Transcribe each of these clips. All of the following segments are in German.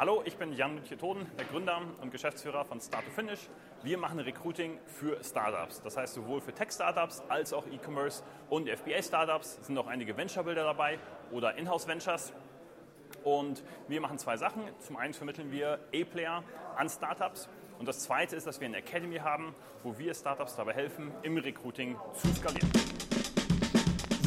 Hallo, ich bin Jan Toden, der Gründer und Geschäftsführer von Start to Finish. Wir machen Recruiting für Startups. Das heißt sowohl für Tech-Startups als auch E-Commerce und FBA-Startups. Sind auch einige Venture-Builder dabei oder Inhouse-Ventures. Und wir machen zwei Sachen. Zum einen vermitteln wir A-Player an Startups. Und das zweite ist, dass wir eine Academy haben, wo wir Startups dabei helfen, im Recruiting zu skalieren.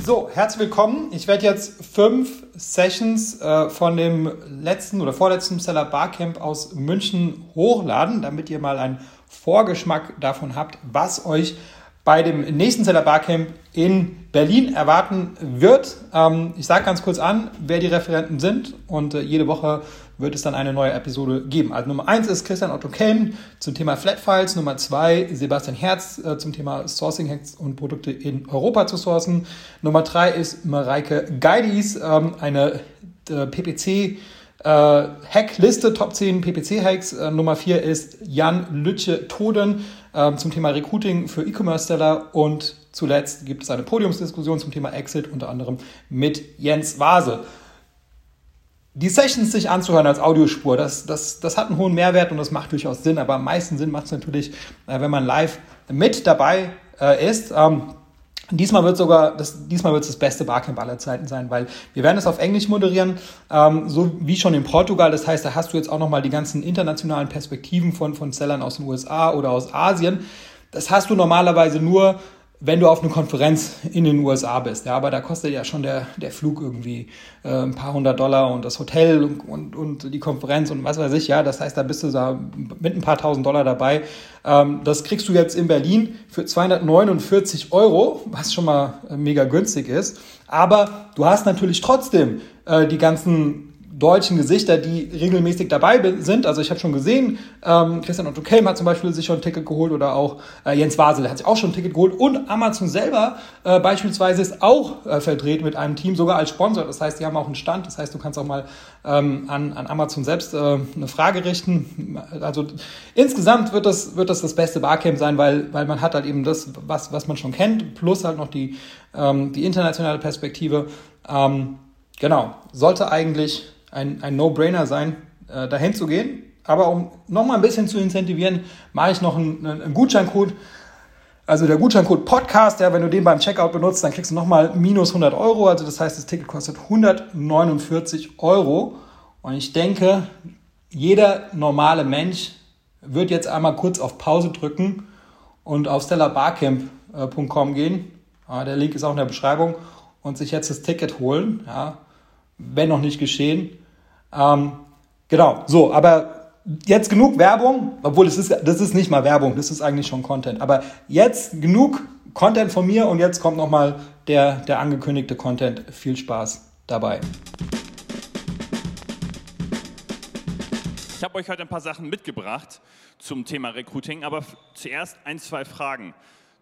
So, herzlich willkommen. Ich werde jetzt fünf Sessions äh, von dem letzten oder vorletzten Seller Barcamp aus München hochladen, damit ihr mal einen Vorgeschmack davon habt, was euch bei dem nächsten Seller Barcamp in Berlin erwarten wird. Ähm, ich sage ganz kurz an, wer die Referenten sind und äh, jede Woche wird es dann eine neue Episode geben. Also Nummer eins ist Christian Otto Kelm zum Thema Flat Files. Nummer zwei Sebastian Herz äh, zum Thema Sourcing Hacks und Produkte in Europa zu sourcen. Nummer drei ist Mareike Geidis, ähm, eine äh, PPC äh, Hackliste, Top 10 PPC-Hacks. Äh, Nummer 4 ist Jan Lütje Toden äh, zum Thema Recruiting für E-Commerce-Seller. Und zuletzt gibt es eine Podiumsdiskussion zum Thema Exit, unter anderem mit Jens Vase die Sessions sich anzuhören als Audiospur, das, das, das hat einen hohen Mehrwert und das macht durchaus Sinn, aber am meisten Sinn macht es natürlich, äh, wenn man live mit dabei äh, ist. Ähm, Diesmal wird sogar das, diesmal wird es das beste Barcamp aller Zeiten sein, weil wir werden es auf Englisch moderieren, ähm, so wie schon in Portugal. Das heißt, da hast du jetzt auch nochmal die ganzen internationalen Perspektiven von, von Sellern aus den USA oder aus Asien. Das hast du normalerweise nur wenn du auf eine Konferenz in den USA bist. Ja, aber da kostet ja schon der, der Flug irgendwie äh, ein paar hundert Dollar und das Hotel und, und, und die Konferenz und was weiß ich. Ja, das heißt, da bist du da mit ein paar tausend Dollar dabei. Ähm, das kriegst du jetzt in Berlin für 249 Euro, was schon mal äh, mega günstig ist. Aber du hast natürlich trotzdem äh, die ganzen deutschen Gesichter, die regelmäßig dabei sind. Also ich habe schon gesehen, ähm, Christian Otto Kelm hat zum Beispiel sich schon ein Ticket geholt oder auch äh, Jens Wasel hat sich auch schon ein Ticket geholt und Amazon selber äh, beispielsweise ist auch äh, verdreht mit einem Team, sogar als Sponsor. Das heißt, die haben auch einen Stand. Das heißt, du kannst auch mal ähm, an, an Amazon selbst äh, eine Frage richten. Also insgesamt wird das, wird das das beste Barcamp sein, weil, weil man hat halt eben das, was, was man schon kennt, plus halt noch die, ähm, die internationale Perspektive. Ähm, genau, sollte eigentlich ein, ein No-Brainer sein, äh, dahin zu gehen. Aber um nochmal ein bisschen zu incentivieren, mache ich noch einen, einen Gutscheincode. Also der Gutscheincode Podcast, ja, wenn du den beim Checkout benutzt, dann kriegst du nochmal minus 100 Euro. Also das heißt, das Ticket kostet 149 Euro. Und ich denke, jeder normale Mensch wird jetzt einmal kurz auf Pause drücken und auf stellarbarcamp.com gehen. Ja, der Link ist auch in der Beschreibung und sich jetzt das Ticket holen. Ja, wenn noch nicht geschehen. Ähm, genau, so, aber jetzt genug Werbung, obwohl das ist, das ist nicht mal Werbung, das ist eigentlich schon Content. Aber jetzt genug Content von mir und jetzt kommt nochmal der, der angekündigte Content. Viel Spaß dabei. Ich habe euch heute ein paar Sachen mitgebracht zum Thema Recruiting, aber zuerst ein, zwei Fragen.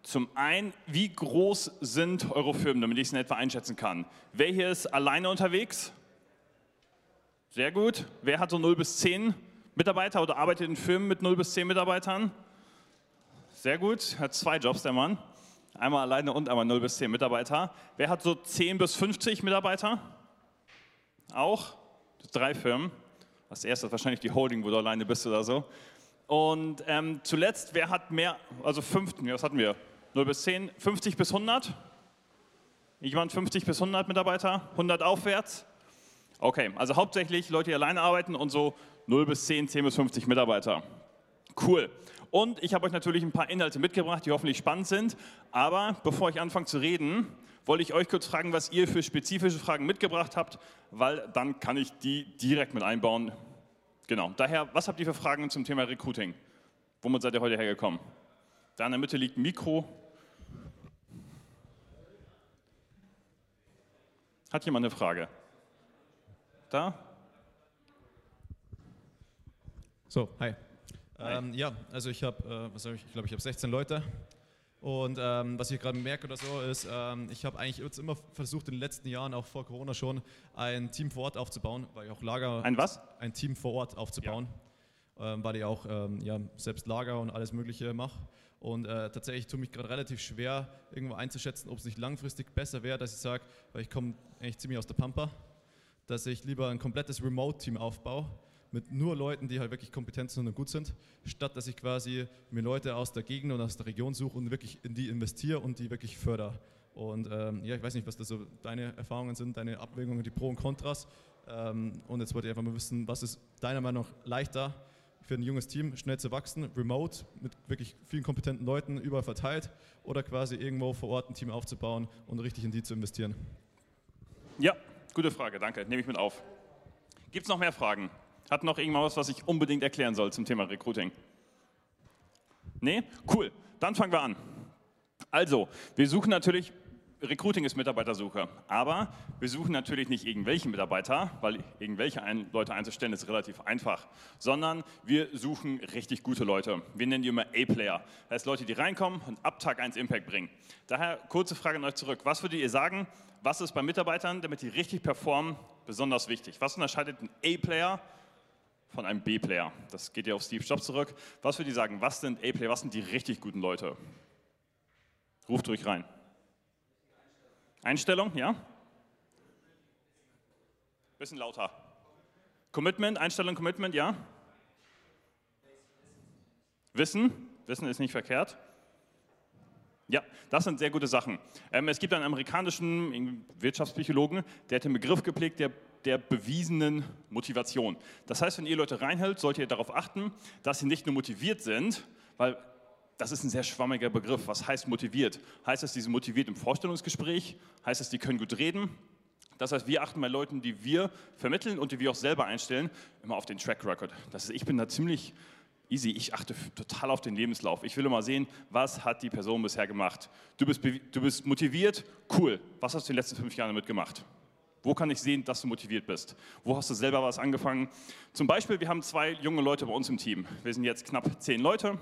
Zum einen, wie groß sind eure Firmen, damit ich es in etwa einschätzen kann? Wer hier ist alleine unterwegs? Sehr gut. Wer hat so 0 bis 10 Mitarbeiter oder arbeitet in Firmen mit 0 bis 10 Mitarbeitern? Sehr gut. Hat zwei Jobs, der Mann. Einmal alleine und einmal 0 bis 10 Mitarbeiter. Wer hat so 10 bis 50 Mitarbeiter? Auch? Drei Firmen. Das erste ist wahrscheinlich die Holding, wo du alleine bist oder so. Und ähm, zuletzt, wer hat mehr, also 15, was hatten wir? 0 bis 10, 50 bis 100? Jemand 50 bis 100 Mitarbeiter? 100 aufwärts? Okay, also hauptsächlich Leute, die alleine arbeiten und so 0 bis 10, 10 bis 50 Mitarbeiter. Cool. Und ich habe euch natürlich ein paar Inhalte mitgebracht, die hoffentlich spannend sind. Aber bevor ich anfange zu reden, wollte ich euch kurz fragen, was ihr für spezifische Fragen mitgebracht habt, weil dann kann ich die direkt mit einbauen. Genau. Daher, was habt ihr für Fragen zum Thema Recruiting? Womit seid ihr heute hergekommen? Da in der Mitte liegt ein Mikro. Hat jemand eine Frage? Da? So, hi. hi. Ähm, ja, also ich habe, äh, was habe ich, ich glaube, ich habe 16 Leute. Und ähm, was ich gerade merke oder so ist, ähm, ich habe eigentlich jetzt immer versucht in den letzten Jahren, auch vor Corona schon, ein Team vor Ort aufzubauen, weil ich auch Lager. Ein was? Ein Team vor Ort aufzubauen, ja. ähm, weil ich auch ähm, ja, selbst Lager und alles Mögliche mache. Und äh, tatsächlich tue mich gerade relativ schwer, irgendwo einzuschätzen, ob es nicht langfristig besser wäre, dass ich sage, weil ich komme eigentlich ziemlich aus der Pampa dass ich lieber ein komplettes Remote-Team aufbaue, mit nur Leuten, die halt wirklich kompetent sind und gut sind, statt dass ich quasi mir Leute aus der Gegend und aus der Region suche und wirklich in die investiere und die wirklich fördere. Und ähm, ja, ich weiß nicht, was da so deine Erfahrungen sind, deine Abwägungen, die Pro und Kontras. Ähm, und jetzt wollte ich einfach mal wissen, was ist deiner Meinung nach leichter für ein junges Team, schnell zu wachsen, remote, mit wirklich vielen kompetenten Leuten überall verteilt oder quasi irgendwo vor Ort ein Team aufzubauen und richtig in die zu investieren? Ja, gute Frage, danke. Nehme ich mit auf. Gibt es noch mehr Fragen? Hat noch irgendwas, was ich unbedingt erklären soll zum Thema Recruiting? Nee? Cool. Dann fangen wir an. Also, wir suchen natürlich Recruiting ist Mitarbeitersuche, aber wir suchen natürlich nicht irgendwelche Mitarbeiter, weil irgendwelche Leute einzustellen ist relativ einfach, sondern wir suchen richtig gute Leute. Wir nennen die immer A-Player. Das heißt Leute, die reinkommen und ab Tag 1 Impact bringen. Daher kurze Frage an euch zurück. Was würdet ihr sagen, was ist bei Mitarbeitern, damit die richtig performen, besonders wichtig? Was unterscheidet ein A-Player von einem B-Player? Das geht ja auf Steve Jobs zurück. Was würdet ihr sagen, was sind A-Player, was sind die richtig guten Leute? Ruft ruhig rein. Einstellung, ja? Bisschen lauter. Commitment, Einstellung, Commitment, ja? Wissen, Wissen ist nicht verkehrt. Ja, das sind sehr gute Sachen. Ähm, es gibt einen amerikanischen Wirtschaftspsychologen, der hat den Begriff geprägt der, der bewiesenen Motivation. Das heißt, wenn ihr Leute reinhält, solltet ihr darauf achten, dass sie nicht nur motiviert sind, weil das ist ein sehr schwammiger Begriff. Was heißt motiviert? Heißt es, die sind motiviert im Vorstellungsgespräch? Heißt es, die können gut reden? Das heißt, wir achten bei Leuten, die wir vermitteln und die wir auch selber einstellen, immer auf den Track Record. Das heißt, ich bin da ziemlich easy. Ich achte total auf den Lebenslauf. Ich will immer sehen, was hat die Person bisher gemacht. Du bist, du bist motiviert, cool. Was hast du in den letzten fünf Jahren damit gemacht? Wo kann ich sehen, dass du motiviert bist? Wo hast du selber was angefangen? Zum Beispiel, wir haben zwei junge Leute bei uns im Team. Wir sind jetzt knapp zehn Leute.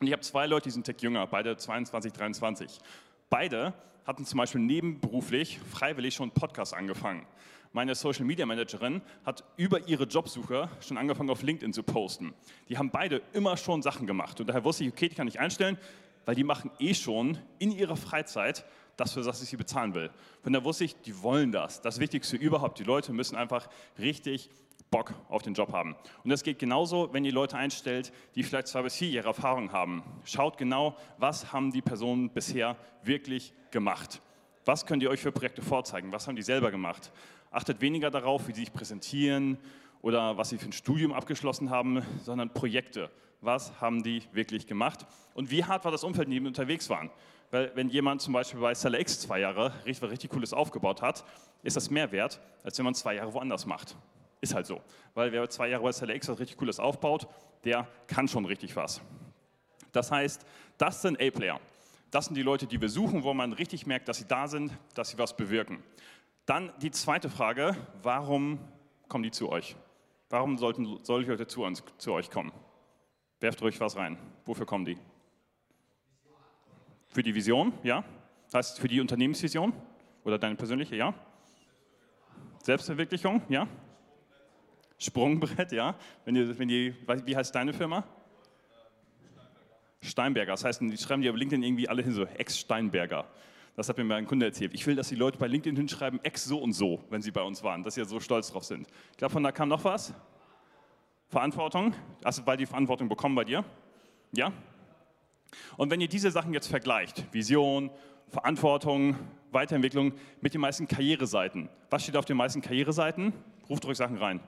Und ich habe zwei Leute, die sind Tick jünger, beide 22, 23. Beide hatten zum Beispiel nebenberuflich, freiwillig schon einen Podcast angefangen. Meine Social Media Managerin hat über ihre Jobsuche schon angefangen auf LinkedIn zu posten. Die haben beide immer schon Sachen gemacht. Und daher wusste ich, okay, die kann ich einstellen, weil die machen eh schon in ihrer Freizeit das, für das ich sie bezahlen will. Von da wusste ich, die wollen das. Das Wichtigste überhaupt. Die Leute müssen einfach richtig Bock auf den Job haben. Und das geht genauso, wenn ihr Leute einstellt, die vielleicht zwei bis vier Jahre Erfahrung haben. Schaut genau, was haben die Personen bisher wirklich gemacht. Was könnt ihr euch für Projekte vorzeigen? Was haben die selber gemacht? Achtet weniger darauf, wie sie sich präsentieren oder was sie für ein Studium abgeschlossen haben, sondern Projekte. Was haben die wirklich gemacht? Und wie hart war das Umfeld, in dem die unterwegs waren? Weil wenn jemand zum Beispiel bei Seller X zwei Jahre richtig, richtig Cooles aufgebaut hat, ist das mehr wert, als wenn man zwei Jahre woanders macht. Ist halt so. Weil wer zwei Jahre bei SLX was richtig Cooles aufbaut, der kann schon richtig was. Das heißt, das sind A-Player. Das sind die Leute, die wir suchen, wo man richtig merkt, dass sie da sind, dass sie was bewirken. Dann die zweite Frage, warum kommen die zu euch? Warum sollten solche Leute zu, uns, zu euch kommen? Werft ruhig was rein. Wofür kommen die? Für die Vision, ja? Das heißt, für die Unternehmensvision? Oder deine persönliche, ja? Selbstverwirklichung, ja? Sprungbrett, ja. Wenn ihr, wenn ihr, wie heißt deine Firma? Steinberger. Das heißt, die schreiben die auf LinkedIn irgendwie alle hin so Ex-Steinberger. Das hat mir mein Kunde erzählt. Ich will, dass die Leute bei LinkedIn hinschreiben, ex so und so, wenn sie bei uns waren, dass sie so stolz drauf sind. Ich glaube, von da kam noch was. Verantwortung. Hast du bald die Verantwortung bekommen bei dir? Ja? Und wenn ihr diese Sachen jetzt vergleicht, Vision, Verantwortung, Weiterentwicklung mit den meisten Karriereseiten. Was steht auf den meisten Karriereseiten? Ruft euch Sachen rein.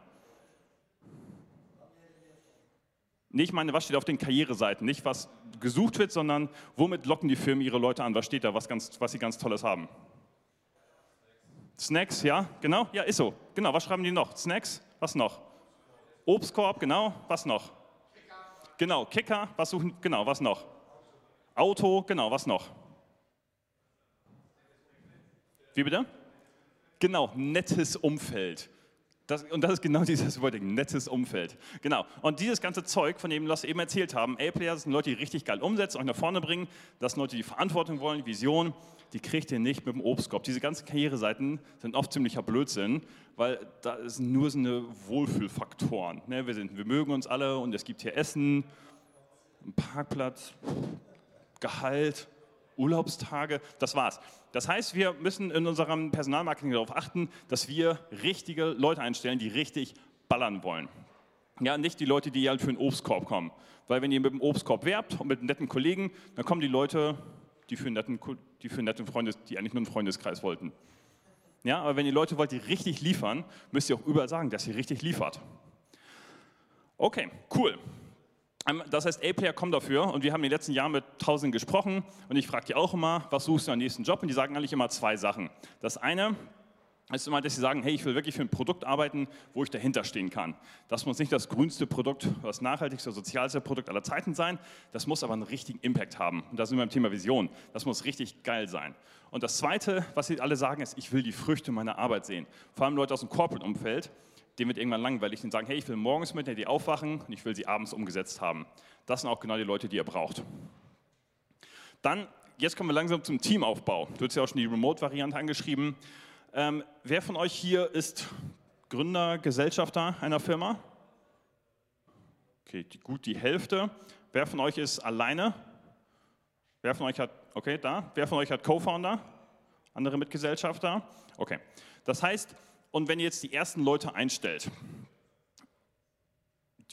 Nee, ich meine, was steht auf den Karriereseiten? Nicht, was gesucht wird, sondern womit locken die Firmen ihre Leute an? Was steht da, was, ganz, was sie ganz Tolles haben? Snacks, ja, genau, ja, ist so. Genau, was schreiben die noch? Snacks, was noch? Obstkorb, genau, was noch? Kicker. Genau, Kicker, was suchen, genau, was noch? Auto, genau, was noch? Wie bitte? Genau, nettes Umfeld. Das, und das ist genau dieses Wording, nettes Umfeld. Genau. Und dieses ganze Zeug, von dem wir eben erzählt haben, A-Player sind Leute, die richtig geil umsetzen, euch nach vorne bringen, das sind Leute, die Verantwortung wollen, Vision, die kriegt ihr nicht mit dem Obstkorb. Diese ganzen Karriereseiten sind oft ziemlicher Blödsinn, weil da sind nur so eine Wohlfühlfaktoren. Ne, wir, sind, wir mögen uns alle und es gibt hier Essen, einen Parkplatz, Gehalt, Urlaubstage, das war's. Das heißt, wir müssen in unserem Personalmarketing darauf achten, dass wir richtige Leute einstellen, die richtig ballern wollen. Ja, nicht die Leute, die halt für einen Obstkorb kommen. Weil wenn ihr mit dem Obstkorb werbt und mit netten Kollegen, dann kommen die Leute, die für einen netten, die für netten Freundes, die eigentlich nur einen Freundeskreis wollten. Ja, aber wenn ihr Leute wollt, die richtig liefern, müsst ihr auch überall sagen, dass ihr richtig liefert. Okay, cool. Ähm, das heißt, A-Player kommen dafür und wir haben in den letzten Jahren mit Tausenden gesprochen und ich frage die auch immer, was suchst du am nächsten Job? Und die sagen eigentlich immer zwei Sachen. Das eine ist immer, dass sie sagen, hey, ich will wirklich für ein Produkt arbeiten, wo ich dahinter stehen kann. Das muss nicht das grünste Produkt, das nachhaltigste, sozialste Produkt aller Zeiten sein. Das muss aber einen richtigen Impact haben. Und da sind wir beim Thema Vision. Das muss richtig geil sein. Und das Zweite, was sie alle sagen, ist, ich will die Früchte meiner Arbeit sehen. Vor allem Leute aus dem Corporate-Umfeld, denen wird irgendwann langweilig. Die sagen, hey, ich will morgens mit die aufwachen und ich will sie abends umgesetzt haben. Das sind auch genau die Leute, die ihr braucht. Dann, jetzt kommen wir langsam zum Teamaufbau. Du hast ja auch schon die Remote-Variante angeschrieben. Ähm, wer von euch hier ist Gründer, Gesellschafter einer Firma? Okay, die, gut die Hälfte. Wer von euch ist alleine? Wer von euch hat, okay, da. Wer von euch hat Co-Founder? Andere Mitgesellschafter? Okay. Das heißt, und wenn ihr jetzt die ersten Leute einstellt,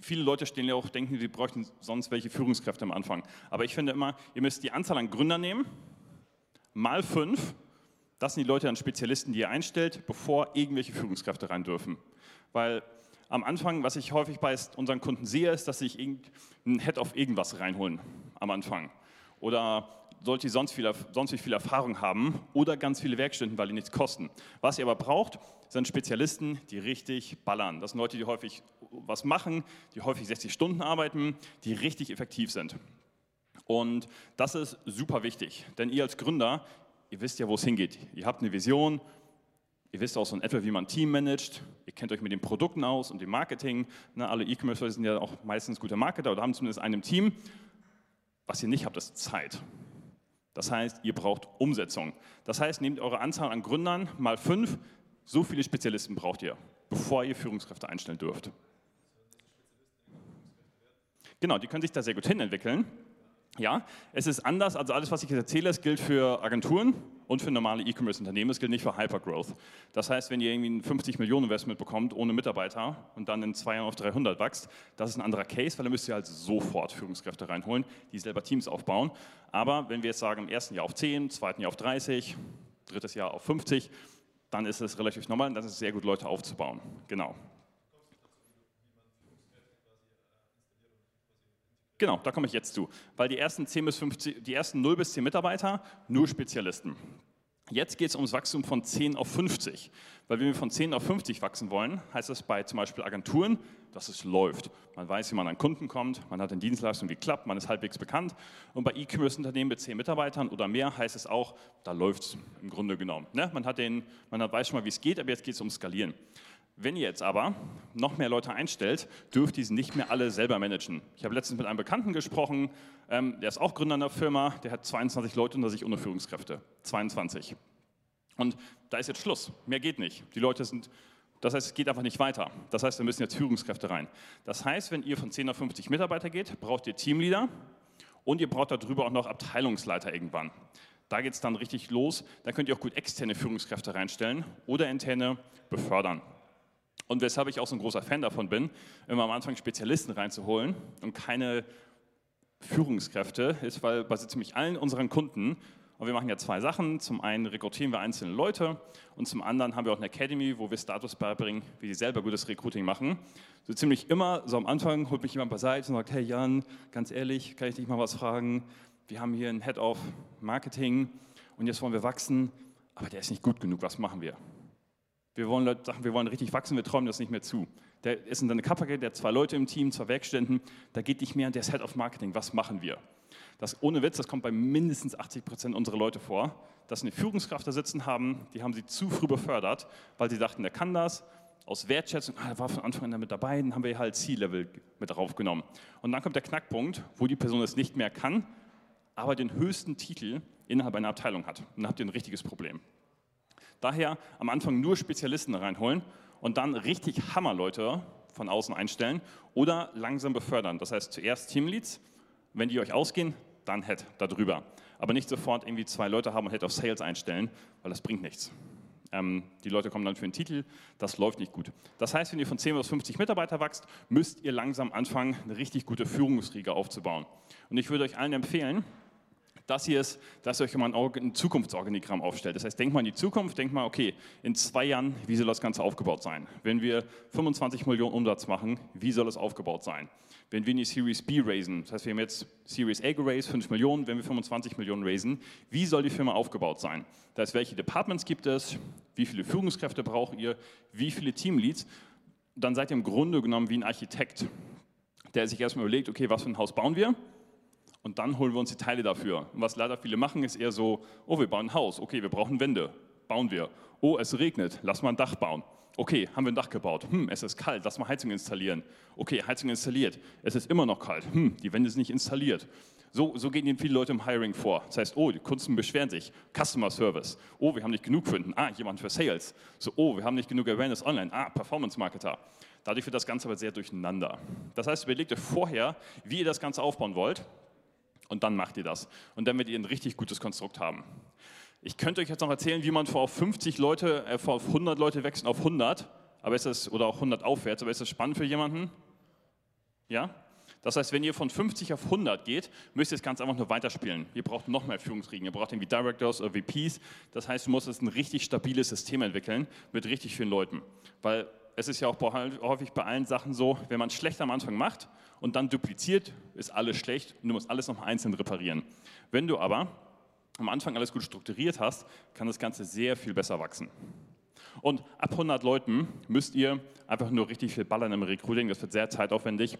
viele Leute stehen ja auch, denken, sie bräuchten sonst welche Führungskräfte am Anfang. Aber ich finde immer, ihr müsst die Anzahl an Gründern nehmen, mal fünf das sind die Leute an Spezialisten, die ihr einstellt, bevor irgendwelche Führungskräfte rein dürfen. Weil am Anfang, was ich häufig bei unseren Kunden sehe, ist, dass sie sich einen Head auf irgendwas reinholen am Anfang. Oder sollte sie sonst viel, sonst viel Erfahrung haben oder ganz viele Werkstunden, weil die nichts kosten. Was ihr aber braucht, sind Spezialisten, die richtig ballern. Das sind Leute, die häufig was machen, die häufig 60 Stunden arbeiten, die richtig effektiv sind. Und das ist super wichtig, denn ihr als Gründer, ihr wisst ja, wo es hingeht. Ihr habt eine Vision, ihr wisst auch so in etwa, wie man ein Team managt, ihr kennt euch mit den Produkten aus und dem Marketing. Ne, alle E-Commerce sind ja auch meistens gute Marketer oder haben zumindest einen Team. Was ihr nicht habt, ist Zeit. Das heißt, ihr braucht Umsetzung. Das heißt, nehmt eure Anzahl an Gründern mal fünf, so viele Spezialisten braucht ihr, bevor ihr Führungskräfte einstellen dürft. Genau, die können sich da sehr gut hinentwickeln. Ja, es ist anders, also alles, was ich jetzt erzähle, es gilt für Agenturen und für normale E-Commerce-Unternehmen, es gilt nicht für Hypergrowth. Das heißt, wenn ihr irgendwie ein 50 Millionen Investment bekommt ohne Mitarbeiter und dann in zwei Jahren auf 300 wächst, das ist ein anderer Case, weil dann müsst ihr halt sofort Führungskräfte reinholen, die selber Teams aufbauen. Aber wenn wir jetzt sagen, im ersten Jahr auf 10, zweiten Jahr auf 30, drittes Jahr auf 50, dann ist es relativ normal und dann ist es sehr gut, Leute aufzubauen. Genau. Genau, da komme ich jetzt zu. Weil die ersten, 10 bis 50, die ersten 0 bis 10 Mitarbeiter, nur Spezialisten. Jetzt geht es ums Wachstum von 10 auf 50. Weil wenn wir von 10 auf 50 wachsen wollen, heißt das bei zum Beispiel Agenturen, dass es läuft. Man weiß, wie man an Kunden kommt, man hat eine Dienstleistung, die klappt, man ist halbwegs bekannt. Und bei E-Commerce-Unternehmen mit 10 Mitarbeitern oder mehr heißt es auch, da läuft es im Grunde genommen. Ne? Man, hat den, man weiß schon mal, wie es geht, aber jetzt geht es ums Skalieren. Wenn ihr jetzt aber noch mehr Leute einstellt, dürft ihr sie nicht mehr alle selber managen. Ich habe letztens mit einem Bekannten gesprochen, ähm, der ist auch Gründer einer Firma, der hat 22 Leute unter sich ohne Führungskräfte. 22. Und da ist jetzt Schluss. Mehr geht nicht. Die Leute sind, das heißt, es geht einfach nicht weiter. Das heißt, wir müssen jetzt Führungskräfte rein. Das heißt, wenn ihr von 10 auf 50 Mitarbeiter geht, braucht ihr Teamleader und ihr braucht darüber auch noch Abteilungsleiter irgendwann. Da geht es dann richtig los. Da könnt ihr auch gut externe Führungskräfte reinstellen oder interne befördern. Und weshalb ich auch so ein großer Fan davon bin, immer am Anfang Spezialisten reinzuholen und keine Führungskräfte, ist, weil bei so ziemlich allen unseren Kunden, und wir machen ja zwei Sachen, zum einen rekrutieren wir einzelne Leute und zum anderen haben wir auch eine Academy, wo wir Status beibringen, wie sie selber gutes Recruiting machen. So ziemlich immer, so am Anfang holt mich jemand beiseite und sagt, hey Jan, ganz ehrlich, kann ich dich mal was fragen? Wir haben hier einen Head of Marketing und jetzt wollen wir wachsen, aber der ist nicht gut genug, was machen wir? Wir wollen Leute sagen, wir wollen richtig wachsen, wir träumen das nicht mehr zu. Der ist in seine Kappake, der hat zwei Leute im Team, zwei Werkstätten, da geht nicht mehr, der ist Head of Marketing, was machen wir? Das ohne Witz, das kommt bei mindestens 80 Prozent unserer Leute vor, dass eine Führungskraft da sitzen haben, die haben sie zu früh befördert, weil sie dachten, der kann das, aus Wertschätzung, ah, er war von Anfang an damit dabei, dann haben wir halt C-Level mit draufgenommen. Und dann kommt der Knackpunkt, wo die Person es nicht mehr kann, aber den höchsten Titel innerhalb einer Abteilung hat. Und dann habt ihr ein richtiges Problem. Daher am Anfang nur Spezialisten reinholen und dann richtig Hammerleute von außen einstellen oder langsam befördern. Das heißt zuerst Teamleads, wenn die euch ausgehen, dann Head darüber. Aber nicht sofort irgendwie zwei Leute haben und Head of Sales einstellen, weil das bringt nichts. Ähm, die Leute kommen dann für den Titel, das läuft nicht gut. Das heißt, wenn ihr von 10 bis 50 Mitarbeiter wächst, müsst ihr langsam anfangen, eine richtig gute Führungsriege aufzubauen. Und ich würde euch allen empfehlen, das hier ist, dass ihr euch mal ein Zukunftsorganigramm aufstellt. Das heißt, denkt mal in die Zukunft, denkt mal, okay, in zwei Jahren, wie soll das Ganze aufgebaut sein? Wenn wir 25 Millionen Umsatz machen, wie soll es aufgebaut sein? Wenn wir in die Series B raisen, das heißt, wir haben jetzt Series A geraced, 5 Millionen, wenn wir 25 Millionen raisen, wie soll die Firma aufgebaut sein? Das heißt, welche Departments gibt es? Wie viele Führungskräfte braucht ihr? Wie viele Teamleads? Dann seid ihr im Grunde genommen wie ein Architekt, der sich erstmal überlegt, okay, was für ein Haus bauen wir? Und dann holen wir uns die Teile dafür. Und was leider viele machen, ist eher so, oh, wir bauen ein Haus, okay, wir brauchen Wände, bauen wir. Oh, es regnet, lass mal ein Dach bauen. Okay, haben wir ein Dach gebaut. Hm, es ist kalt, lass mal Heizung installieren. Okay, Heizung installiert. Es ist immer noch kalt. Hm, die Wände sind nicht installiert. So, so gehen viele Leute im Hiring vor. Das heißt, oh, die Kunden beschweren sich. Customer Service. Oh, wir haben nicht genug Kunden. Ah, jemand für Sales. So, oh, wir haben nicht genug Awareness online. Ah, Performance Marketer. Dadurch wird das Ganze aber sehr durcheinander. Das heißt, überlegt euch vorher, wie ihr das Ganze aufbauen wollt. Und dann macht ihr das. Und dann werdet ihr ein richtig gutes Konstrukt haben. Ich könnte euch jetzt noch erzählen, wie man vor auf 50 Leute, äh, vor auf 100 Leute wächst auf 100, aber ist das, oder auch 100 aufwärts, aber ist das spannend für jemanden? Ja? Das heißt, wenn ihr von 50 auf 100 geht, müsst ihr das Ganze einfach nur weiterspielen. Ihr braucht noch mehr Führungsriegen, ihr braucht irgendwie Directors oder VPs. Das heißt, du musst jetzt ein richtig stabiles System entwickeln mit richtig vielen Leuten. Weil es ist ja auch häufig bei allen Sachen so, wenn man schlecht am Anfang macht und dann dupliziert, ist alles schlecht und du musst alles noch einzeln reparieren. Wenn du aber am Anfang alles gut strukturiert hast, kann das Ganze sehr viel besser wachsen. Und ab 100 Leuten müsst ihr einfach nur richtig viel ballern im Recruiting, das wird sehr zeitaufwendig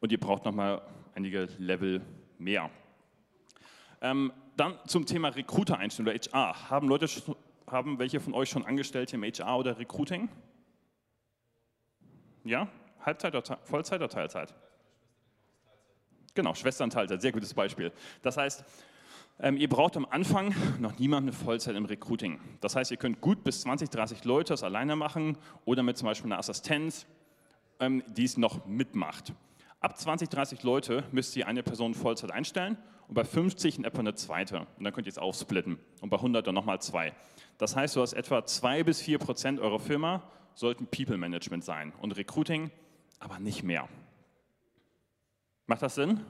und ihr braucht nochmal einige Level mehr. Ähm, dann zum Thema Recruiter-Einstellung oder HR. Haben Leute, haben welche von euch schon Angestellte im HR oder Recruiting? Ja? Halbzeit oder Vollzeit oder Teilzeit? Genau, Schwestern Teilzeit, sehr gutes Beispiel. Das heißt, ähm, ihr braucht am Anfang noch niemanden Vollzeit im Recruiting. Das heißt, ihr könnt gut bis 20, 30 Leute das alleine machen oder mit zum Beispiel einer Assistenz, ähm, die es noch mitmacht. Ab 20, 30 Leute müsst ihr eine Person Vollzeit einstellen und bei 50 in etwa eine zweite. Und dann könnt ihr es aufsplitten und bei 100 dann nochmal zwei. Das heißt, du hast etwa 2 bis 4 Prozent eurer Firma sollten People Management sein und Recruiting, aber nicht mehr. Macht das Sinn?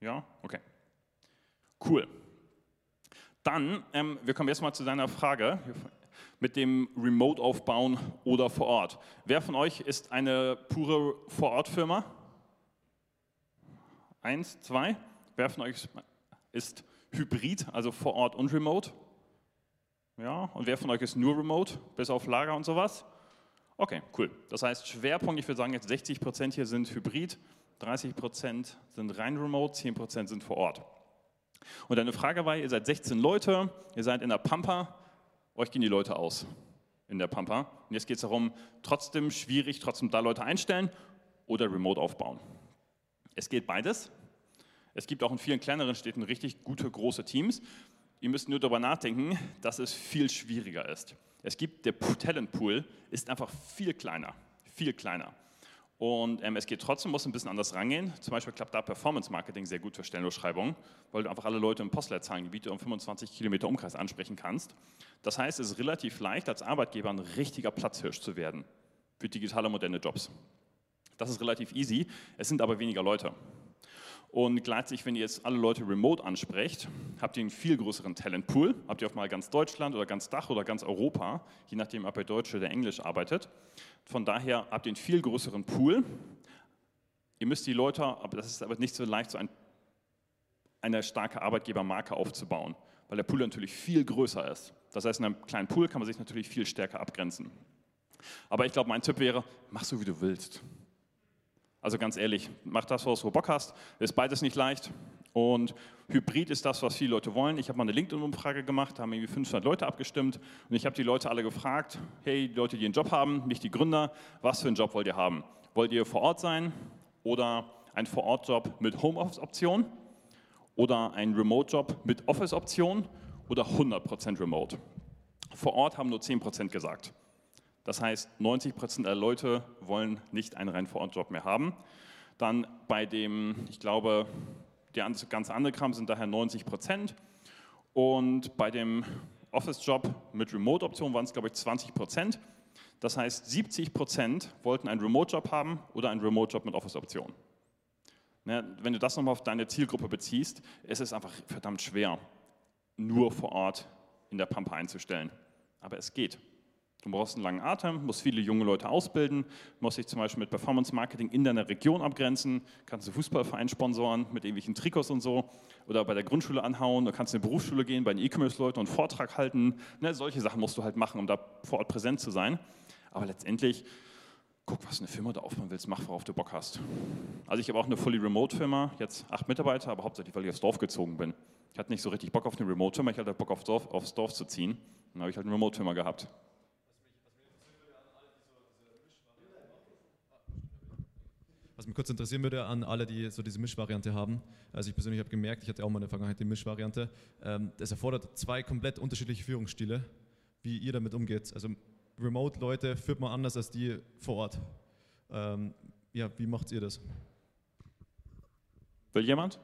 Ja? Okay. Cool. Dann, ähm, wir kommen erstmal zu deiner Frage mit dem Remote aufbauen oder vor Ort. Wer von euch ist eine pure Vor-Ort-Firma? Eins, zwei. Wer von euch ist Hybrid, also vor Ort und Remote? Ja, und wer von euch ist nur Remote, bis auf Lager und sowas? Okay, cool. Das heißt, Schwerpunkt, ich würde sagen, jetzt 60 Prozent hier sind Hybrid, 30 Prozent sind rein Remote, 10 Prozent sind vor Ort. Und eine Frage war, ihr seid 16 Leute, ihr seid in der Pampa, euch gehen die Leute aus in der Pampa. Und jetzt geht es darum, trotzdem schwierig, trotzdem da Leute einstellen oder remote aufbauen. Es geht beides. Es gibt auch in vielen kleineren Städten richtig gute, große Teams. Ihr müsst nur darüber nachdenken, dass es viel schwieriger ist. Es gibt, der Talentpool ist einfach viel kleiner, viel kleiner. Und ähm, es geht trotzdem, muss ein bisschen anders rangehen. Zum Beispiel klappt da Performance Marketing sehr gut für Stellenausschreibungen, weil du einfach alle Leute im Postleitzahlengebiet um 25 Kilometer Umkreis ansprechen kannst. Das heißt, es ist relativ leicht, als Arbeitgeber ein richtiger Platzhirsch zu werden für digitale moderne Jobs. Das ist relativ easy, es sind aber weniger Leute. Und gleichzeitig, wenn ihr jetzt alle Leute remote ansprecht, habt ihr einen viel größeren Talentpool. Habt ihr auf mal ganz Deutschland oder ganz Dach oder ganz Europa, je nachdem, ob ihr Deutsch oder Englisch arbeitet. Von daher habt ihr einen viel größeren Pool. Ihr müsst die Leute, aber das ist aber nicht so leicht, so ein, eine starke Arbeitgebermarke aufzubauen, weil der Pool natürlich viel größer ist. Das heißt, in einem kleinen Pool kann man sich natürlich viel stärker abgrenzen. Aber ich glaube, mein Tipp wäre, mach so, wie du willst. Also ganz ehrlich, mach das, was du Bock hast. Ist beides nicht leicht. Und Hybrid ist das, was viele Leute wollen. Ich habe mal eine LinkedIn-Umfrage gemacht, da haben irgendwie 500 Leute abgestimmt und ich habe die Leute alle gefragt, hey, die Leute, die einen Job haben, nicht die Gründer, was für einen Job wollt ihr haben? Wollt ihr vor Ort sein oder ein Vor-Ort-Job mit Homeoffice-Option oder ein Remote-Job mit Office-Option oder 100% Remote? Vor Ort haben nur 10% gesagt. Das heißt, 90 Prozent der Leute wollen nicht einen rein Vor-Ort-Job mehr haben. Dann bei dem, ich glaube, der ganz andere Kram sind daher 90 Prozent. Und bei dem Office-Job mit Remote-Option waren es, glaube ich, 20 Prozent. Das heißt, 70 Prozent wollten einen Remote-Job haben oder einen Remote-Job mit Office-Option. Ne, wenn du das nochmal auf deine Zielgruppe beziehst, ist es einfach verdammt schwer, nur vor Ort in der Pampa einzustellen. Aber es geht. Du brauchst einen langen Atem, musst viele junge Leute ausbilden, musst dich zum Beispiel mit Performance Marketing in deiner Region abgrenzen, kannst einen Fußballverein sponsoren mit irgendwelchen Trikots und so oder bei der Grundschule anhauen, du kannst in eine Berufsschule gehen, bei den E-Commerce-Leuten und einen Vortrag halten. Ne, solche Sachen musst du halt machen, um da vor Ort präsent zu sein. Aber letztendlich, guck, was eine Firma da aufbauen willst, mach, worauf du Bock hast. Also ich habe auch eine Fully Remote Firma, jetzt acht Mitarbeiter, aber hauptsächlich, weil ich aufs Dorf gezogen bin. Ich hatte nicht so richtig Bock auf eine Remote Firma, ich hatte Bock aufs Dorf, aufs Dorf zu ziehen. Dann habe ich halt eine Remote Firma gehabt. Mich kurz interessieren würde an alle, die so diese Mischvariante haben. Also ich persönlich habe gemerkt, ich hatte auch mal in der Vergangenheit die Mischvariante. Ähm, das erfordert zwei komplett unterschiedliche Führungsstile, wie ihr damit umgeht. Also Remote-Leute führt man anders als die vor Ort. Ähm, ja, wie macht ihr das? Will jemand?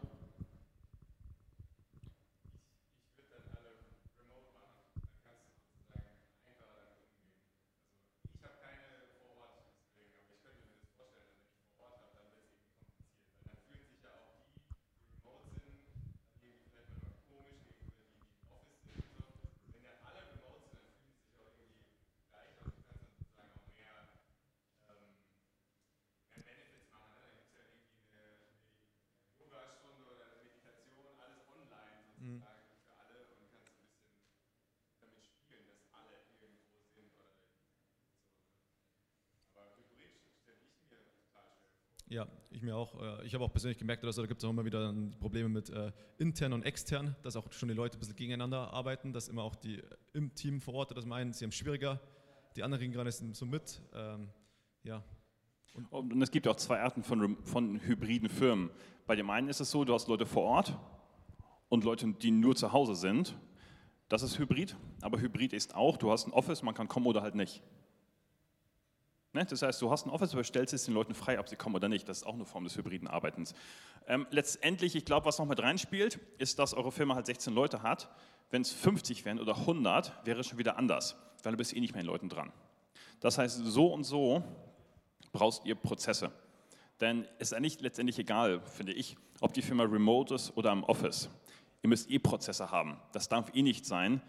Ja, ich mir auch. Äh, ich habe auch persönlich gemerkt, dass da gibt es auch immer wieder Probleme mit äh, intern und extern, dass auch schon die Leute ein bisschen gegeneinander arbeiten, dass immer auch die im Team vor Ort das meinen, sie haben schwieriger, die anderen gerade so mit. Ähm, ja. Und, und, es gibt auch zwei Arten von, von hybriden Firmen. Bei dem einen ist es so, du hast Leute vor Ort und Leute, die nur zu Hause sind. Das ist Hybrid, aber Hybrid ist auch, du hast ein Office, man kann kommen oder halt nicht. Ne? Das heißt, du hast ein Office, aber stellst es den Leuten frei, ob sie kommen oder nicht. Das ist auch eine Form des hybriden Arbeitens. Ähm, letztendlich, ich glaube, was noch mit reinspielt, ist, dass eure Firma halt 16 Leute hat. Wenn es 50 wären oder 100, wäre es schon wieder anders, weil du bist eh nicht mehr in Leuten dran. Das heißt, so und so brauchst ihr Prozesse. Denn es ist eigentlich letztendlich egal, finde ich, ob die Firma remote ist oder im Office. Ihr müsst eh Prozesse haben. Das darf eh nicht sein,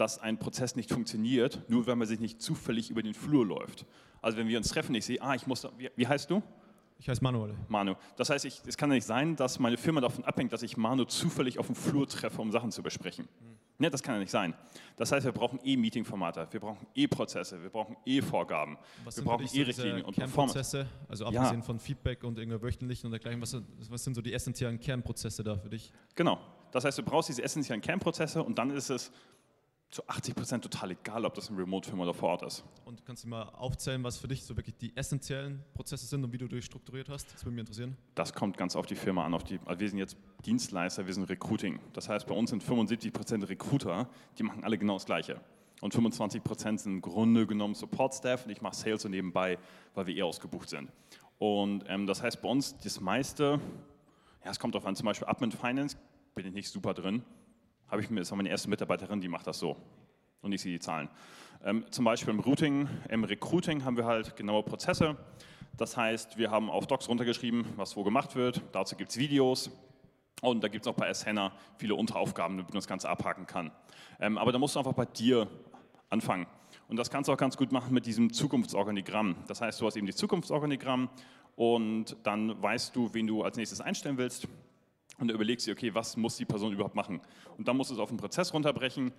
dass ein Prozess nicht funktioniert, nur weil man sich nicht zufällig über den Flur läuft. Also wenn wir uns treffen, ich sehe, ah, ich muss, wie, wie heißt du? Ich heiße Manuel. Manu. Das heißt, ich, es kann ja nicht sein, dass meine Firma davon abhängt, dass ich Manu zufällig auf dem Flur treffe, um Sachen zu besprechen. Mhm. Ne, das kann ja nicht sein. Das heißt, wir brauchen E-Meeting-Formate, wir brauchen E-Prozesse, wir brauchen E-Vorgaben, wir brauchen E-Richtlinien und Performance. Also abgesehen ja. von Feedback und irgendeiner wöchentlichen und dergleichen, was, was sind so die essentiellen Kernprozesse da für dich? Genau. Das heißt, du brauchst diese essentiellen Kernprozesse und dann ist es zu 80 Prozent total egal, ob das ein Remote-Firma oder vor Ort ist. Und kannst du mal aufzählen, was für dich so wirklich die essentiellen Prozesse sind und wie du durchstrukturiert hast? Das würde mich interessieren. Das kommt ganz auf die Firma an. Auf die, also wir sind jetzt Dienstleister, wir sind Recruiting. Das heißt, bei uns sind 75 Prozent Recruiter, die machen alle genau das Gleiche. Und 25 Prozent sind im Grunde genommen Support-Staff und ich mache Sales so nebenbei, weil wir eher ausgebucht sind. Und ähm, das heißt, bei uns das meiste, ja, es kommt auf an, zum Beispiel Admin Finance, bin ich nicht super drin habe ich mir, das war meine erste Mitarbeiterin, die macht das so. Und ich sehe die Zahlen. Ähm, zum Beispiel im Routing, im Recruiting haben wir halt genaue Prozesse. Das heißt, wir haben auf Docs runtergeschrieben, was wo gemacht wird. Dazu gibt es Videos. Und da gibt es auch bei S-Henna viele Unteraufgaben, damit man das Ganze abhaken kann. Ähm, aber da musst du einfach bei dir anfangen. Und das kannst du auch ganz gut machen mit diesem Zukunftsorganigramm. Das heißt, du hast eben die Zukunftsorganigramm und dann weißt du, wen du als nächstes einstellen willst und du überlegst dir, okay, was muss die Person überhaupt machen? Und dann musst du es auf einen Prozess runterbrechen.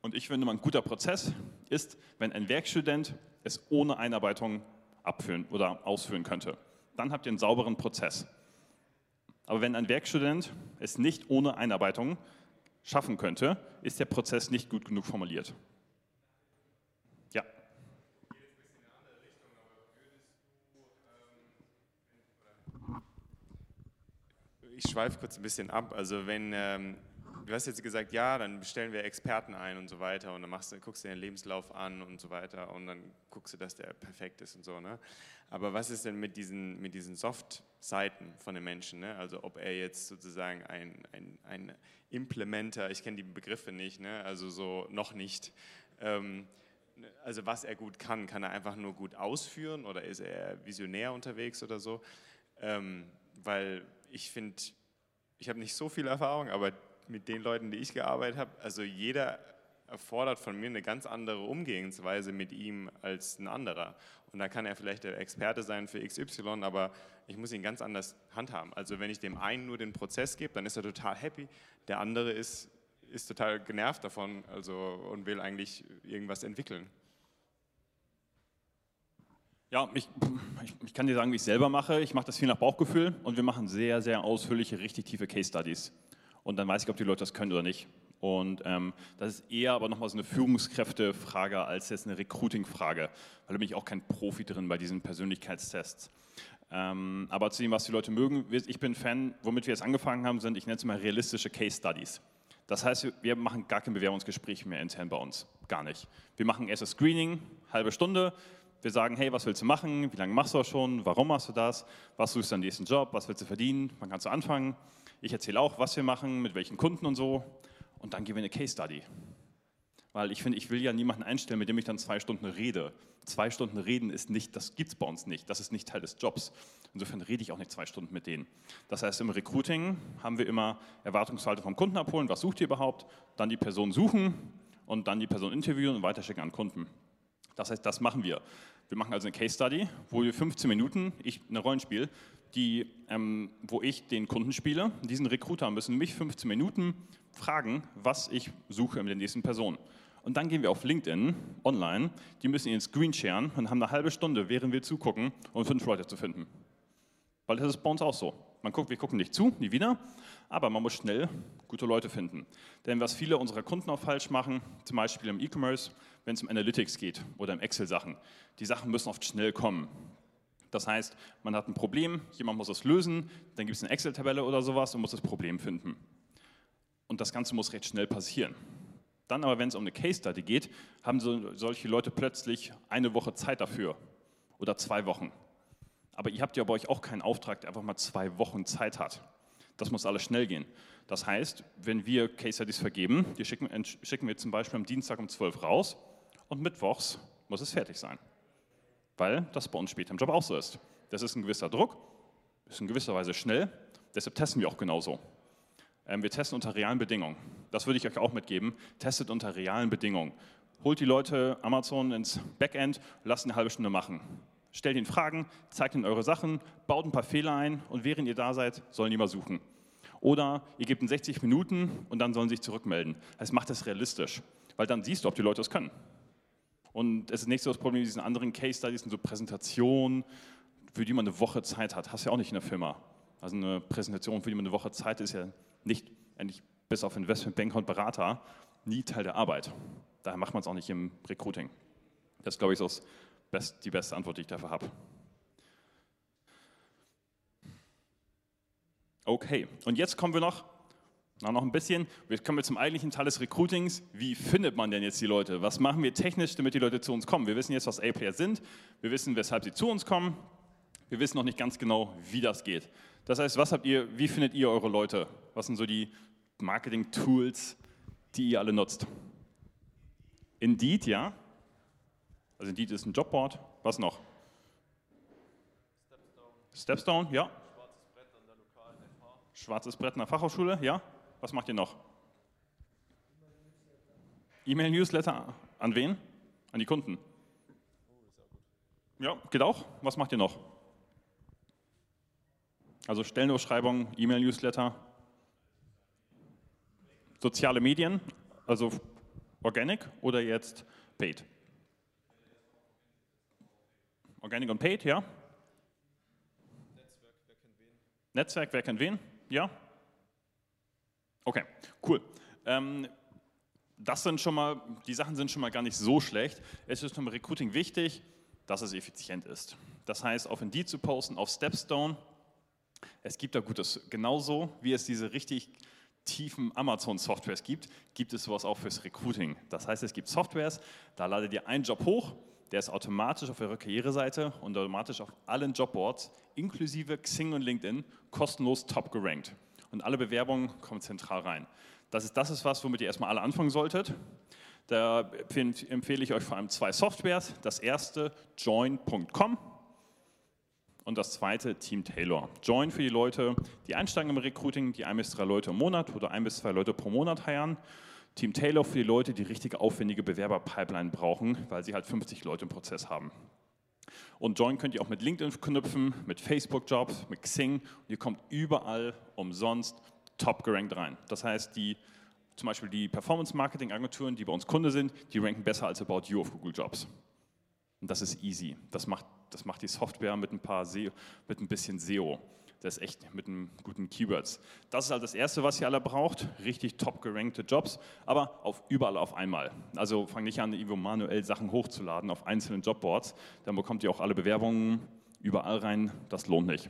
Und ich finde, ein guter Prozess ist, wenn ein Werkstudent es ohne Einarbeitung abführen oder ausführen könnte. Dann habt ihr einen sauberen Prozess. Aber wenn ein Werkstudent es nicht ohne Einarbeitung schaffen könnte, ist der Prozess nicht gut genug formuliert. Ich schweife kurz ein bisschen ab. Also wenn ähm, du hast jetzt gesagt, ja, dann bestellen wir Experten ein und so weiter und dann machst guckst du den Lebenslauf an und so weiter und dann guckst du, dass der perfekt ist und so. Ne? Aber was ist denn mit diesen, mit diesen Soft-Seiten von den Menschen? Ne? Also ob er jetzt sozusagen ein, ein, ein Implementer, ich kenne die Begriffe nicht, ne? also so noch nicht. Ähm, also was er gut kann, kann er einfach nur gut ausführen oder ist er visionär unterwegs oder so? Ähm, weil ich finde, ich habe nicht so viel Erfahrung, aber mit den Leuten, die ich gearbeitet habe, also jeder erfordert von mir eine ganz andere Umgehensweise mit ihm als ein anderer. Und da kann er vielleicht der Experte sein für XY, aber ich muss ihn ganz anders handhaben. Also wenn ich dem einen nur den Prozess gebe, dann ist er total happy. Der andere ist, ist total genervt davon also, und will eigentlich irgendwas entwickeln. Ja, ich, ich, ich, kann dir sagen, wie ich es selber mache. Ich mache das viel nach Bauchgefühl und wir machen sehr, sehr ausführliche, richtig tiefe Case Studies. Und dann weiß ich, ob die Leute das können oder nicht. Und ähm, das ist eher aber nochmal so eine Führungskräftefrage als jetzt eine Recruiting-Frage, weil da bin ich auch kein Profi drin bei diesen Persönlichkeitstests. Ähm, aber zu dem, was die Leute mögen, ich bin Fan, womit wir jetzt angefangen haben, sind, ich nenne es mal realistische Case Studies. Das heißt, wir machen gar kein Bewerbungsgespräch mehr intern bei uns. Gar nicht. Wir machen erst das Screening, halbe Stunde. Wir sagen, hey, was willst du machen? Wie lange machst du das schon? Warum machst du das? Was suchst du am nächsten Job? Was willst du verdienen? Wann kannst du anfangen? Ich erzähle auch, was wir machen, mit welchen Kunden und so und dann gehen wir eine Case Study. Weil ich finde, ich will ja niemanden einstellen, mit dem ich dann zwei Stunden rede. Zwei Stunden reden ist nicht, das gibt es bei uns nicht, das ist nicht Teil des Jobs. Insofern rede ich auch nicht zwei Stunden mit denen. Das heißt, im Recruiting haben wir immer Erwartungshaltung vom Kunden abholen, was sucht ihr überhaupt, dann die Person suchen und dann die Person interviewen und weiterschicken an Kunden. Das heißt, das machen wir. Wir machen also eine Case Study, wo wir 15 Minuten, ich eine Rollenspiel, die, ähm, wo ich den Kunden spiele. Diesen Recruiter müssen mich 15 Minuten fragen, was ich suche mit der nächsten Person. Und dann gehen wir auf LinkedIn online, die müssen ihren Screen sharen und haben eine halbe Stunde, während wir zugucken, um fünf Leute zu finden. Weil das ist bei uns auch so. Man guckt, wir gucken nicht zu, nie wieder, aber man muss schnell gute Leute finden. Denn was viele unserer Kunden auch falsch machen, zum Beispiel im E-Commerce, wenn es um Analytics geht oder um Excel-Sachen, die Sachen müssen oft schnell kommen. Das heißt, man hat ein Problem, jemand muss es lösen, dann gibt es eine Excel-Tabelle oder sowas und muss das Problem finden. Und das Ganze muss recht schnell passieren. Dann aber, wenn es um eine Case Study geht, haben so, solche Leute plötzlich eine Woche Zeit dafür oder zwei Wochen. Aber ihr habt ja bei euch auch keinen Auftrag, der einfach mal zwei Wochen Zeit hat. Das muss alles schnell gehen. Das heißt, wenn wir Case Studies vergeben, die schicken, schicken wir zum Beispiel am Dienstag um 12 raus und mittwochs muss es fertig sein. Weil das bei uns später im Job auch so ist. Das ist ein gewisser Druck, ist in gewisser Weise schnell, deshalb testen wir auch genauso. Ähm, wir testen unter realen Bedingungen. Das würde ich euch auch mitgeben. Testet unter realen Bedingungen. Holt die Leute Amazon ins Backend, lasst eine halbe Stunde machen. Stellt ihnen Fragen, zeigt ihnen eure Sachen, baut ein paar Fehler ein und während ihr da seid, sollen die mal suchen. Oder ihr gebt ihnen 60 Minuten und dann sollen sie sich zurückmelden. Das macht das realistisch, weil dann siehst du, ob die Leute es können. Und es ist nicht so das Problem mit diesen anderen Case Studies und so Präsentationen, für die man eine Woche Zeit hat. Hast du ja auch nicht in der Firma. Also eine Präsentation, für die man eine Woche Zeit ist ja nicht, eigentlich bis auf Investmentbanker und Berater, nie Teil der Arbeit. Daher macht man es auch nicht im Recruiting. Das ist, glaube ich, so best, die beste Antwort, die ich dafür habe. Okay, und jetzt kommen wir noch, noch ein bisschen, jetzt kommen wir zum eigentlichen Teil des Recruitings. Wie findet man denn jetzt die Leute? Was machen wir technisch, damit die Leute zu uns kommen? Wir wissen jetzt, was A-Player sind, wir wissen, weshalb sie zu uns kommen, wir wissen noch nicht ganz genau, wie das geht. Das heißt, was habt ihr, wie findet ihr eure Leute? Was sind so die Marketing-Tools, die ihr alle nutzt? Indeed, ja. Also Indeed ist ein Jobboard. Was noch? Stepstone. Stepstone, ja. Schwarzes Brett an der Fachhochschule, ja. Was macht ihr noch? E-Mail-Newsletter an wen? An die Kunden. Ja, geht auch. Was macht ihr noch? Also Stellenausschreibung, E-Mail-Newsletter, soziale Medien, also Organic oder jetzt Paid? Organic und Paid, ja? Netzwerk, wer kennt wen? Netzwerk, wer kennt wen? Ja? Okay, cool. Ähm, das sind schon mal, die Sachen sind schon mal gar nicht so schlecht. Es ist im Recruiting wichtig, dass es effizient ist. Das heißt, auf Indeed zu posten, auf Stepstone, es gibt da Gutes. Genauso wie es diese richtig tiefen Amazon-Softwares gibt, gibt es sowas auch fürs Recruiting. Das heißt, es gibt Softwares, da ladet ihr einen Job hoch, der ist automatisch auf eurer Karriereseite und automatisch auf allen Jobboards, inklusive Xing und LinkedIn, kostenlos top gerankt. Und alle Bewerbungen kommen zentral rein. Das ist, das ist was, womit ihr erstmal alle anfangen solltet. Da empfehle ich euch vor allem zwei Softwares. Das erste, join.com und das zweite Team Taylor. Join für die Leute, die einsteigen im Recruiting, die ein bis drei Leute im Monat oder ein bis zwei Leute pro Monat heiern. Team Taylor für die Leute, die richtige aufwendige Bewerberpipeline brauchen, weil sie halt 50 Leute im Prozess haben. Und Join könnt ihr auch mit LinkedIn knüpfen, mit Facebook-Jobs, mit Xing. Und ihr kommt überall umsonst top gerankt rein. Das heißt, die, zum Beispiel die Performance-Marketing-Agenturen, die bei uns Kunde sind, die ranken besser als About You auf Google Jobs. Und das ist easy. Das macht, das macht die Software mit ein paar SEO, mit ein bisschen SEO. Das ist echt mit einem guten Keywords. Das ist halt das Erste, was ihr alle braucht. Richtig top gerankte Jobs, aber auf überall auf einmal. Also fangt nicht an, irgendwo manuell Sachen hochzuladen auf einzelnen Jobboards. Dann bekommt ihr auch alle Bewerbungen überall rein. Das lohnt nicht.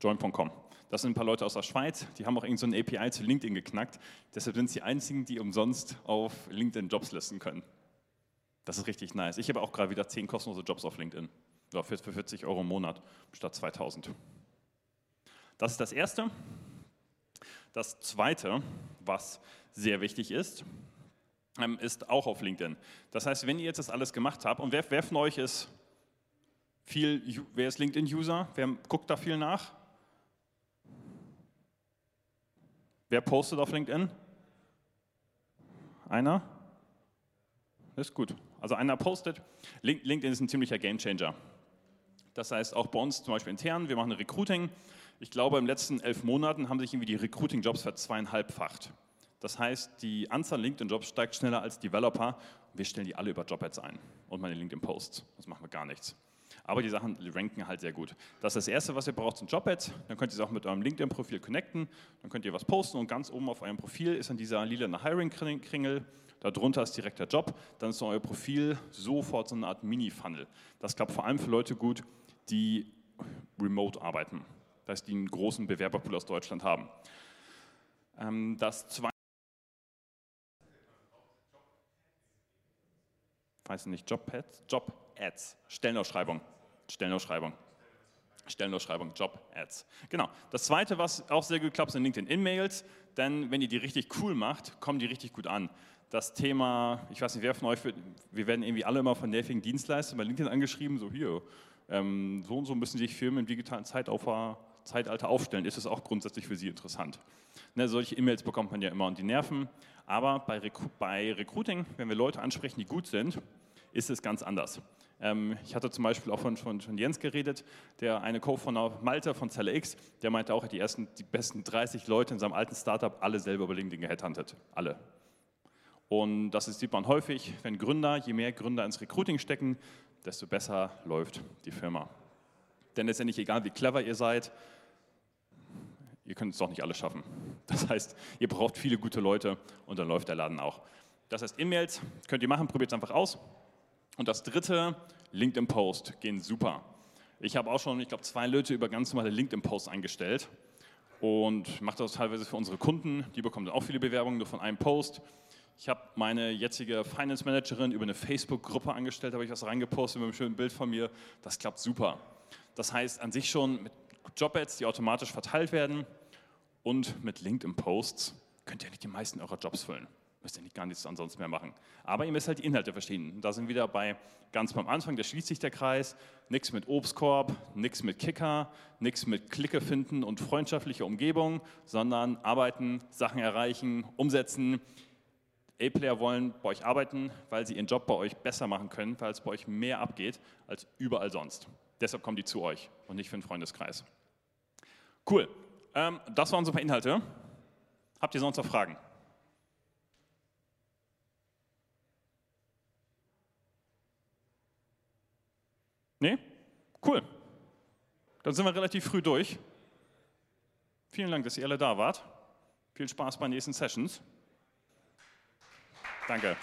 Join.com. Das sind ein paar Leute aus der Schweiz, die haben auch irgendeine so API zu LinkedIn geknackt. Deshalb sind es die einzigen, die umsonst auf LinkedIn Jobs listen können. Das ist richtig nice. Ich habe auch gerade wieder 10 kostenlose Jobs auf LinkedIn. Für 40 Euro im Monat statt 2000. Das ist das Erste. Das Zweite, was sehr wichtig ist, ähm, ist auch auf LinkedIn. Das heißt, wenn ihr jetzt das alles gemacht habt, und wer, wer von euch ist viel, wer ist LinkedIn-User? Wer guckt da viel nach? Wer postet auf LinkedIn? Einer? Das ist gut. Also einer postet. LinkedIn ist ein ziemlicher Gamechanger. Das heißt, auch bei uns zum Beispiel intern, wir machen Recruiting. Ich glaube, den letzten elf Monaten haben sich irgendwie die Recruiting-Jobs verzweieinhalbfacht. Das heißt, die Anzahl LinkedIn-Jobs steigt schneller als Developer. Wir stellen die alle über Jobads ein und meine LinkedIn-Posts. Das machen wir gar nichts. Aber die Sachen ranken halt sehr gut. Das ist das Erste, was ihr braucht, sind Jobads. Dann könnt ihr es auch mit eurem LinkedIn-Profil connecten. Dann könnt ihr was posten und ganz oben auf eurem Profil ist dann dieser lila Hiring-Kringel. Darunter ist direkt der Job. Dann ist euer Profil sofort so eine Art Mini-Funnel. Das klappt vor allem für Leute gut, die remote arbeiten. Das heißt, die einen großen Bewerberpool aus Deutschland haben. Ähm, das zweite weiß nicht, Job-Ads, Job-Ads, Stellenausschreibung, Stellenausschreibung, Stellenausschreibung, Job-Ads. Genau. Das zweite, was auch sehr gut klappt, sind LinkedIn-In-Mails, denn wenn ihr die richtig cool macht, kommen die richtig gut an. Das Thema, ich weiß nicht, wer von euch, wir werden irgendwie alle immer von nervigen Dienstleistern bei LinkedIn angeschrieben, so hier, ähm, so und so müssen sich Firmen im digitalen Zeitalter, Zeitalter aufstellen. Ist es auch grundsätzlich für Sie interessant? Ne, solche E-Mails bekommt man ja immer und die nerven. Aber bei, Recru bei Recruiting, wenn wir Leute ansprechen, die gut sind, ist es ganz anders. Ähm, ich hatte zum Beispiel auch von, von, von Jens geredet, der eine Co-Founder Malte von Zelle X, der meinte auch, die ersten, die besten 30 Leute in seinem alten Startup alle selber über LinkedIn gehadhuntet. Alle. Und das sieht man häufig, wenn Gründer, je mehr Gründer ins Recruiting stecken, desto besser läuft die Firma. Denn letztendlich, egal wie clever ihr seid, ihr könnt es doch nicht alles schaffen. Das heißt, ihr braucht viele gute Leute und dann läuft der Laden auch. Das heißt, E-Mails könnt ihr machen, probiert es einfach aus. Und das dritte, LinkedIn-Post, gehen super. Ich habe auch schon, ich glaube, zwei Leute über ganz normale LinkedIn-Posts eingestellt und mache das teilweise für unsere Kunden. Die bekommen dann auch viele Bewerbungen nur von einem Post. Ich habe meine jetzige Finance Managerin über eine Facebook-Gruppe angestellt, habe ich was reingepostet mit einem schönen Bild von mir. Das klappt super. Das heißt an sich schon mit Job-Ads, die automatisch verteilt werden und mit LinkedIn-Posts könnt ihr nicht die meisten eurer Jobs füllen. Müsst ihr nicht gar nichts ansonsten mehr machen. Aber ihr müsst halt die Inhalte verstehen. Da sind wir wieder bei ganz beim Anfang, da schließt sich der Kreis. Nichts mit Obstkorb, nichts mit Kicker, nichts mit Klicke finden und freundschaftliche Umgebung, sondern arbeiten, Sachen erreichen, umsetzen, A-Player wollen bei euch arbeiten, weil sie ihren Job bei euch besser machen können, weil es bei euch mehr abgeht als überall sonst. Deshalb kommen die zu euch und nicht für einen Freundeskreis. Cool. Ähm, das waren so ein paar Inhalte. Habt ihr sonst noch Fragen? Nee? Cool. Dann sind wir relativ früh durch. Vielen Dank, dass ihr alle da wart. Viel Spaß bei den nächsten Sessions. Danke.